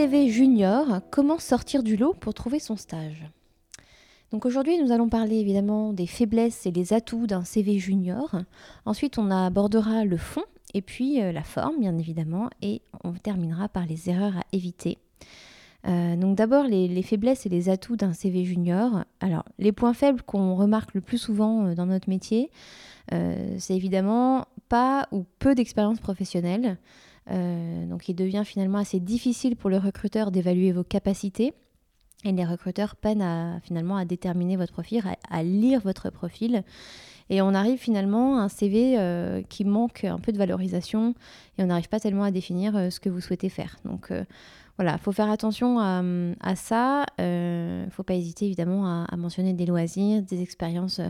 CV junior, comment sortir du lot pour trouver son stage? Donc aujourd'hui, nous allons parler évidemment des faiblesses et des atouts d'un CV junior. Ensuite, on abordera le fond et puis euh, la forme, bien évidemment, et on terminera par les erreurs à éviter. Euh, donc d'abord les, faiblesses et les atouts d'un CV junior. Alors les points faibles qu'on remarque le plus souvent euh, dans notre métier, c'est évidemment pas ou peu d'expérience professionnelle. Euh, donc il devient finalement assez difficile pour le recruteur d'évaluer vos capacités. Et les recruteurs peinent à, finalement à déterminer votre profil, à, lire votre profil. Et on arrive finalement à un CV euh, qui manque un peu de valorisation et on n'arrive pas tellement à définir euh, ce que vous souhaitez faire. Donc voilà, il faut faire attention à, ça. Il ne faut pas hésiter évidemment à, à, mentionner des loisirs, des expériences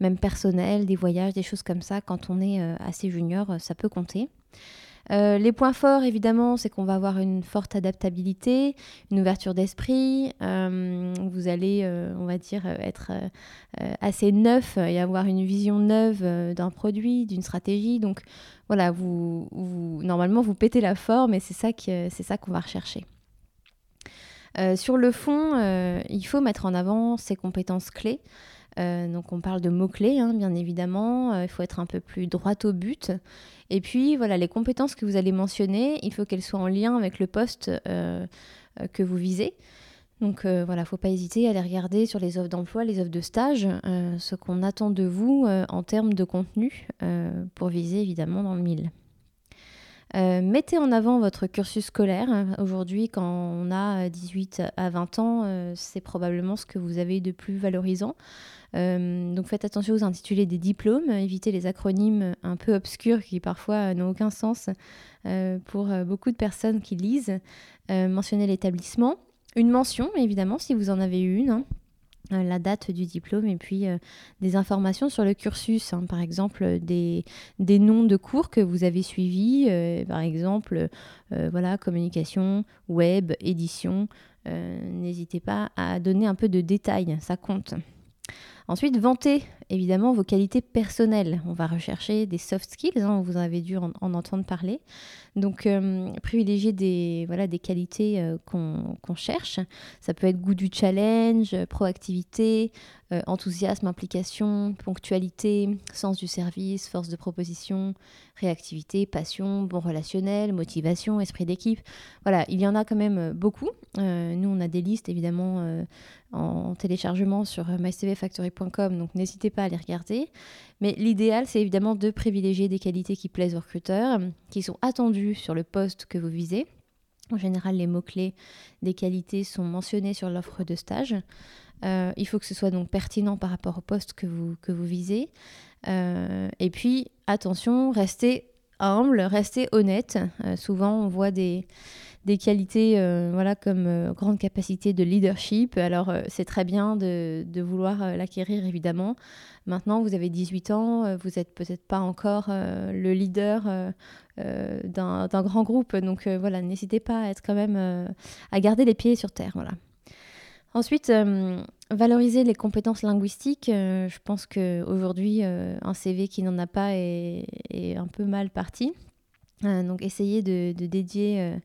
même personnelles, des voyages, des choses comme ça. Quand on est assez junior, ça peut compter. Euh, les points forts, évidemment, c'est qu'on va avoir une forte adaptabilité, une ouverture d'esprit. Euh, vous allez, euh, on va dire, être assez neuf et avoir une vision neuve d'un produit, d'une stratégie. Donc, voilà, vous, normalement, vous pétez la forme et c'est ça qu'on va rechercher. sur le fond, il faut mettre en avant ses compétences clés. Euh, donc on parle de mots-clés, hein, bien évidemment. Euh, il faut être un peu plus droit au but. Et puis voilà, les compétences que vous allez mentionner, il faut qu'elles soient en lien avec le poste euh, que vous visez. Donc voilà, il ne faut pas hésiter à aller regarder sur les offres d'emploi, les offres de stage, ce qu'on attend de vous en termes de contenu pour viser évidemment dans le mille. Mettez en avant votre cursus scolaire. Aujourd'hui, quand on a 18 à 20 ans, c'est probablement ce que vous avez de plus valorisant. Euh, donc faites attention aux intitulés des diplômes, évitez les acronymes un peu obscurs qui parfois n'ont aucun sens euh, pour euh, beaucoup de personnes qui lisent. mentionnez l'établissement, une mention évidemment si vous en avez une. Hein. La date du diplôme et puis des informations sur le cursus, hein. par exemple des, des, noms de cours que vous avez suivis, par exemple voilà communication, web, édition. N'hésitez pas à donner un peu de détails, ça compte. Ensuite, vanter évidemment vos qualités personnelles. On va rechercher des soft skills, hein, vous avez dû en, entendre parler. Donc, euh, privilégier des, voilà, des qualités euh, qu'on cherche. Ça peut être goût du challenge, proactivité, euh, enthousiasme, implication, ponctualité, sens du service, force de proposition, réactivité, passion, bon relationnel, motivation, esprit d'équipe. Voilà, il y en a quand même beaucoup. nous, on a des listes évidemment en téléchargement sur mycvfactory.com, donc n'hésitez pas à les regarder. Mais l'idéal, c'est évidemment de privilégier des qualités qui plaisent aux recruteurs, qui sont attendues sur le poste que vous visez. En général, les mots-clés des qualités sont mentionnés sur l'offre de stage. Euh, il faut que ce soit donc pertinent par rapport au poste que vous, que vous visez. Euh, et puis, attention, restez humble, restez honnête. Euh, souvent, on voit des, des qualités euh, voilà, comme euh, grande capacité de leadership. Alors euh, c'est très bien de, vouloir l'acquérir évidemment. Maintenant vous avez 18 ans, vous n'êtes peut-être pas encore le leader d'un grand groupe. Donc voilà, n'hésitez pas à être quand même à garder les pieds sur terre. Voilà. Ensuite, valoriser les compétences linguistiques. je pense qu'aujourd'hui, un CV qui n'en a pas est, un peu mal parti. donc essayez de, dédier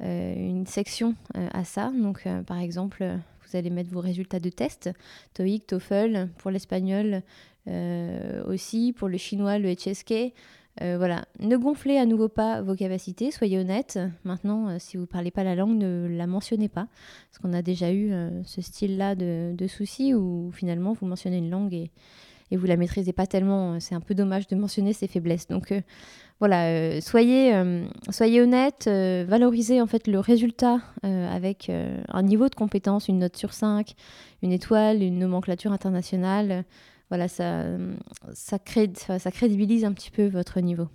une section euh, à ça. Donc, euh, par exemple, vous allez mettre vos résultats de test, TOEIC, TOEFL, pour l'espagnol aussi, pour le chinois, le HSK. voilà, ne gonflez à nouveau pas vos capacités, soyez honnête. Maintenant, si vous ne parlez pas la langue, ne la mentionnez pas. Parce qu'on a déjà eu ce style-là de, de, soucis où finalement vous mentionnez une langue et, et vous la maîtrisez pas tellement. C'est un peu dommage de mentionner ses faiblesses. Donc voilà, euh, soyez, euh, soyez honnête, euh, valorisez en fait le résultat avec un niveau de compétence, une note sur 5, une étoile, une nomenclature internationale. Voilà, ça, crée, ça crédibilise un petit peu votre niveau.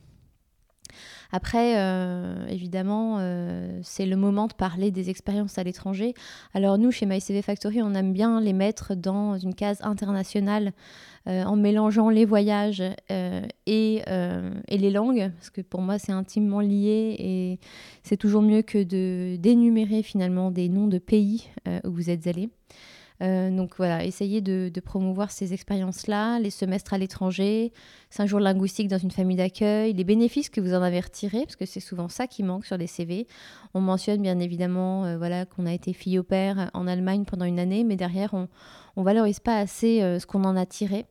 Après, euh, évidemment, euh, c'est le moment de parler des expériences à l'étranger. Alors nous, chez MyCV Factory, on aime bien les mettre dans une case internationale euh, en mélangeant les voyages et, les langues, parce que pour moi, c'est intimement lié et c'est toujours mieux que de d'énumérer finalement des noms de pays où vous êtes allés. Euh, donc voilà, essayez de, promouvoir ces expériences-là, les semestres à l'étranger, cinq jours linguistiques dans une famille d'accueil, les bénéfices que vous en avez retirés, parce que c'est souvent ça qui manque sur les CV. On mentionne bien évidemment euh, voilà, qu'on a été fille au père en Allemagne pendant une année, mais derrière, on ne valorise pas assez euh, ce qu'on en a tiré.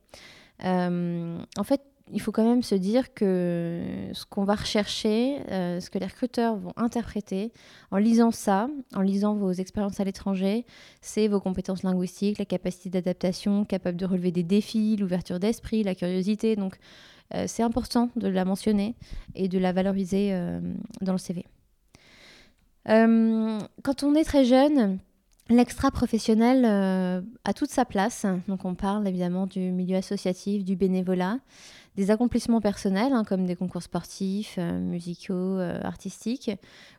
en fait, il faut quand même se dire que ce qu'on va rechercher, euh, ce que les recruteurs vont interpréter en lisant ça, en lisant vos expériences à l'étranger, c'est vos compétences linguistiques, la capacité d'adaptation, capable de relever des défis, l'ouverture d'esprit, la curiosité. Donc euh, c'est important de la mentionner et de la valoriser euh, dans le CV. quand on est très jeune, L'extra professionnel a toute sa place. Donc on parle évidemment du milieu associatif, du bénévolat des accomplissements personnels, hein, comme des concours sportifs, euh, musicaux, euh, artistiques,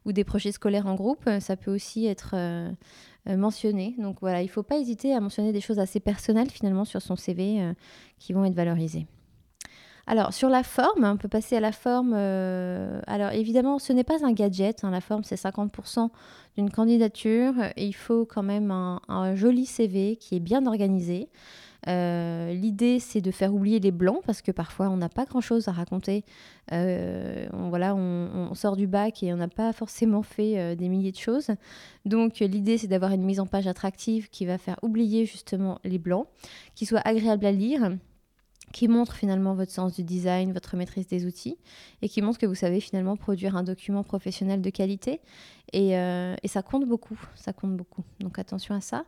ou des projets scolaires en groupe, ça peut aussi être euh, mentionné. Donc voilà, il ne faut pas hésiter à mentionner des choses assez personnelles finalement sur son CV qui vont être valorisées. Alors, sur la forme, on peut passer à la forme. alors, évidemment, ce n'est pas un gadget. Hein, la forme, c'est 50% d'une candidature. Il faut quand même un, joli CV qui est bien organisé. Euh, l'idée, c'est de faire oublier les blancs parce que parfois on n'a pas grand-chose à raconter. Euh, on, voilà, on, sort du bac et on n'a pas forcément fait euh, des milliers de choses. Donc l'idée, c'est d'avoir une mise en page attractive qui va faire oublier justement les blancs, qui soit agréable à lire qui montre finalement votre sens du design, votre maîtrise des outils, et qui montre que vous savez finalement produire un document professionnel de qualité. Et, euh, ça compte beaucoup, ça compte beaucoup. Donc attention à ça.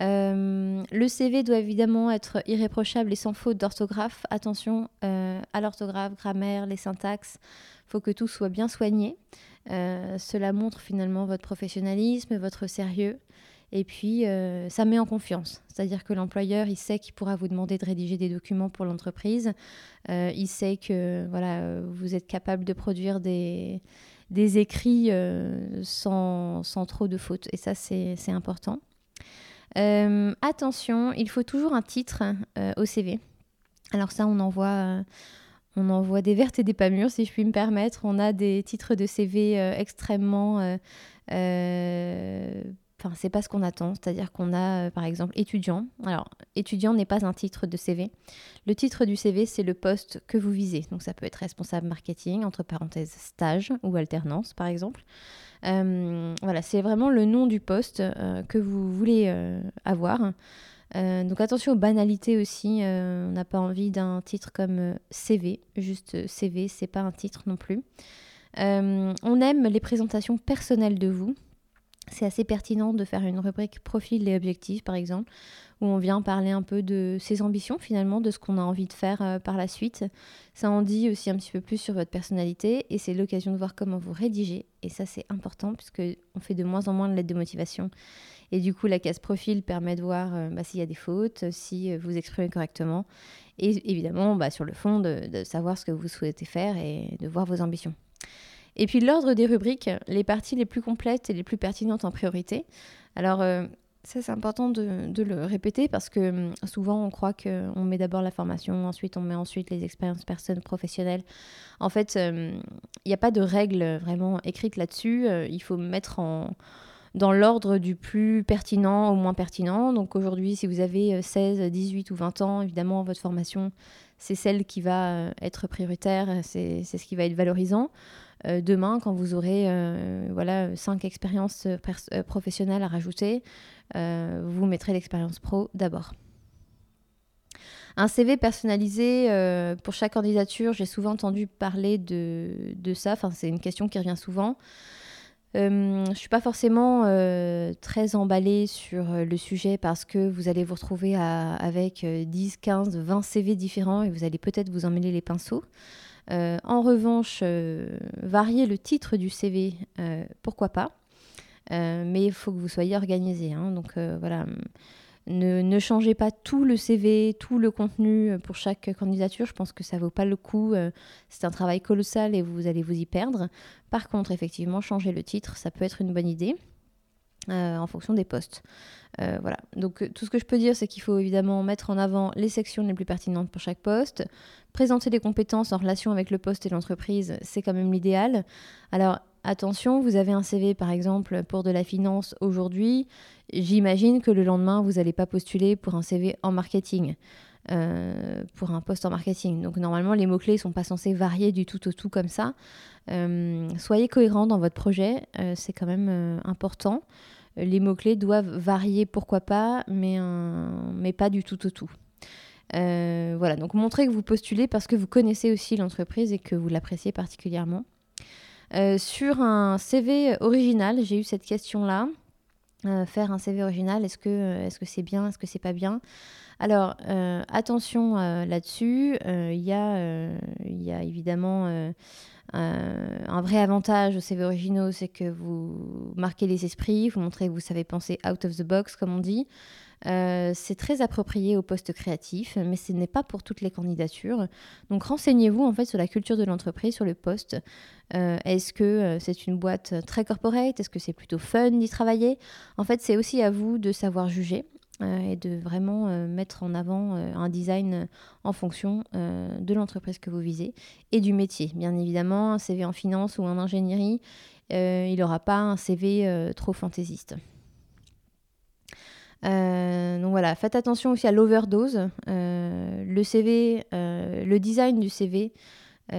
Euh, le CV doit évidemment être irréprochable et sans faute d'orthographe. Attention euh, à l'orthographe, grammaire, les syntaxes. Il faut que tout soit bien soigné. cela montre finalement votre professionnalisme, votre sérieux. Et puis, euh, ça met en confiance. C'est-à-dire que l'employeur, il sait qu'il pourra vous demander de rédiger des documents pour l'entreprise. Euh, il sait que voilà, vous êtes capable de produire des, écrits euh, sans, sans, trop de fautes. Et ça, c'est important. attention, il faut toujours un titre au CV. Alors ça, on envoie... on envoie des vertes et des pas mûres, si je puis me permettre. On a des titres de CV extrêmement C'est pas ce qu'on attend. C'est-à-dire qu'on a, euh, par exemple, étudiant. Alors, étudiant n'est pas un titre de CV. Le titre du CV, c'est le poste que vous visez. Donc, ça peut être responsable marketing, entre parenthèses, stage ou alternance, par exemple. Euh, voilà, c'est vraiment le nom du poste euh, que vous voulez avoir. donc, attention aux banalités aussi. on n'a pas envie d'un titre comme CV. Juste CV, c'est pas un titre non plus. on aime les présentations personnelles de vous c'est assez pertinent de faire une rubrique profil et objectifs, par exemple, où on vient parler un peu de ses ambitions, finalement, de ce qu'on a envie de faire euh, par la suite. Ça en dit aussi un petit peu plus sur votre personnalité et c'est l'occasion de voir comment vous rédigez. Et ça, c'est important puisqu'on fait de moins en moins de lettres de motivation. Et du coup, la case profil permet de voir euh, bah, s'il y a des fautes, si euh, vous exprimez correctement. Et évidemment, bah, sur le fond, de savoir ce que vous souhaitez faire et de voir vos ambitions. Et puis l'ordre des rubriques, les parties les plus complètes et les plus pertinentes en priorité. Alors euh, ça c'est important de, le répéter parce que hum, souvent on croit qu'on met d'abord la formation, ensuite on met ensuite les expériences personnes professionnelles. En fait, hum, il n'y a pas de règle vraiment écrite là-dessus. Euh, il faut mettre en dans l'ordre du plus pertinent au moins pertinent. Donc aujourd'hui, si vous avez 16, euh, 18 ou 20 ans, évidemment, votre formation, c'est celle qui va être prioritaire, c'est ce qui va être valorisant. Euh, demain, quand vous aurez euh, voilà, cinq expériences euh, professionnelles à rajouter, vous mettrez l'expérience pro d'abord. Un CV personnalisé pour chaque candidature, j'ai souvent entendu parler de, ça, c'est une question qui revient souvent. je ne suis pas forcément très emballée sur le sujet parce que vous allez vous retrouver avec 10, 15, 20 CV différents et vous allez peut-être vous emmêler les pinceaux. Euh, en revanche, euh, varier le titre du CV, euh, pourquoi pas. mais il faut que vous soyez organisé. Hein. donc voilà, Ne, changez pas tout le CV, tout le contenu pour chaque candidature. Je pense que ça vaut pas le coup. C'est un travail colossal et vous allez vous y perdre. Par contre, effectivement, changer le titre, ça peut être une bonne idée. En fonction des postes. voilà. Donc tout ce que je peux dire, c'est qu'il faut évidemment mettre en avant les sections les plus pertinentes pour chaque poste. Présenter des compétences en relation avec le poste et l'entreprise, c'est quand même l'idéal. Alors attention, vous avez un CV par exemple pour de la finance aujourd'hui, j'imagine que le lendemain, vous n'allez pas postuler pour un CV en marketing. Euh, pour un poste en marketing. Donc normalement, les mots-clés ne sont pas censés varier du tout au tout comme ça. Euh, soyez cohérent dans votre projet, euh, c'est quand même important. Les mots-clés doivent varier, pourquoi pas, mais, mais pas du tout au tout. voilà, donc montrez que vous postulez parce que vous connaissez aussi l'entreprise et que vous l'appréciez particulièrement. Sur un CV original, j'ai eu cette question-là. Euh, faire un CV original, est-ce que euh, est-ce c'est bien, est-ce que c'est pas bien? Alors attention là-dessus, il y, y, a évidemment un vrai avantage au CV originaux, c'est que vous marquez les esprits, vous montrez que vous savez penser out of the box, comme on dit. Euh, c'est très approprié au poste créatif, mais ce n'est pas pour toutes les candidatures. Donc renseignez-vous en fait sur la culture de l'entreprise, sur le poste. Euh, est-ce que euh, c'est une boîte très corporate? Est-ce que c'est plutôt fun d'y travailler? En fait, c'est aussi à vous de savoir juger et de vraiment mettre en avant un design en fonction de l'entreprise que vous visez et du métier. Bien évidemment, un CV en finance ou en ingénierie, il n'aura pas un CV trop fantaisiste. Euh, donc voilà, faites attention aussi à l'overdose. Euh, le CV, euh, le design du CV,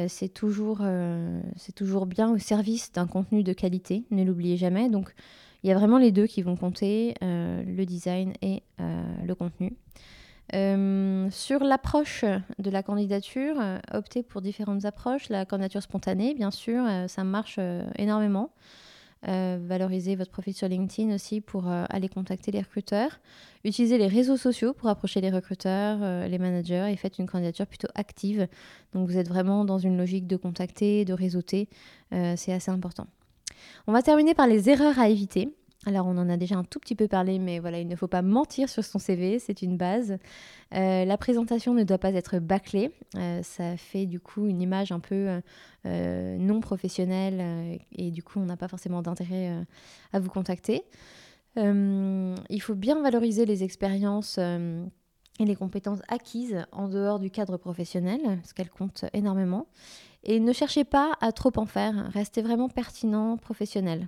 c'est toujours, toujours bien au service d'un contenu de qualité, ne l'oubliez jamais. Donc il y a vraiment les deux qui vont compter, le design et le contenu. sur l'approche de la candidature, optez pour différentes approches. La candidature spontanée, bien sûr, ça marche énormément. Euh, valoriser votre profil sur LinkedIn aussi pour euh, aller contacter les recruteurs. Utilisez les réseaux sociaux pour approcher les recruteurs, euh, les managers et faites une candidature plutôt active. Donc vous êtes vraiment dans une logique de contacter, de réseauter. c'est assez important. On va terminer par les erreurs à éviter. Alors on en a déjà un tout petit peu parlé, mais voilà, il ne faut pas mentir sur son CV, c'est une base. Euh, la présentation ne doit pas être bâclée, euh, ça fait du coup une image un peu euh, non professionnelle et du coup on n'a pas forcément d'intérêt à vous contacter. il faut bien valoriser les expériences et les compétences acquises en dehors du cadre professionnel, parce qu'elles comptent énormément. Et ne cherchez pas à trop en faire, restez vraiment pertinent, professionnel.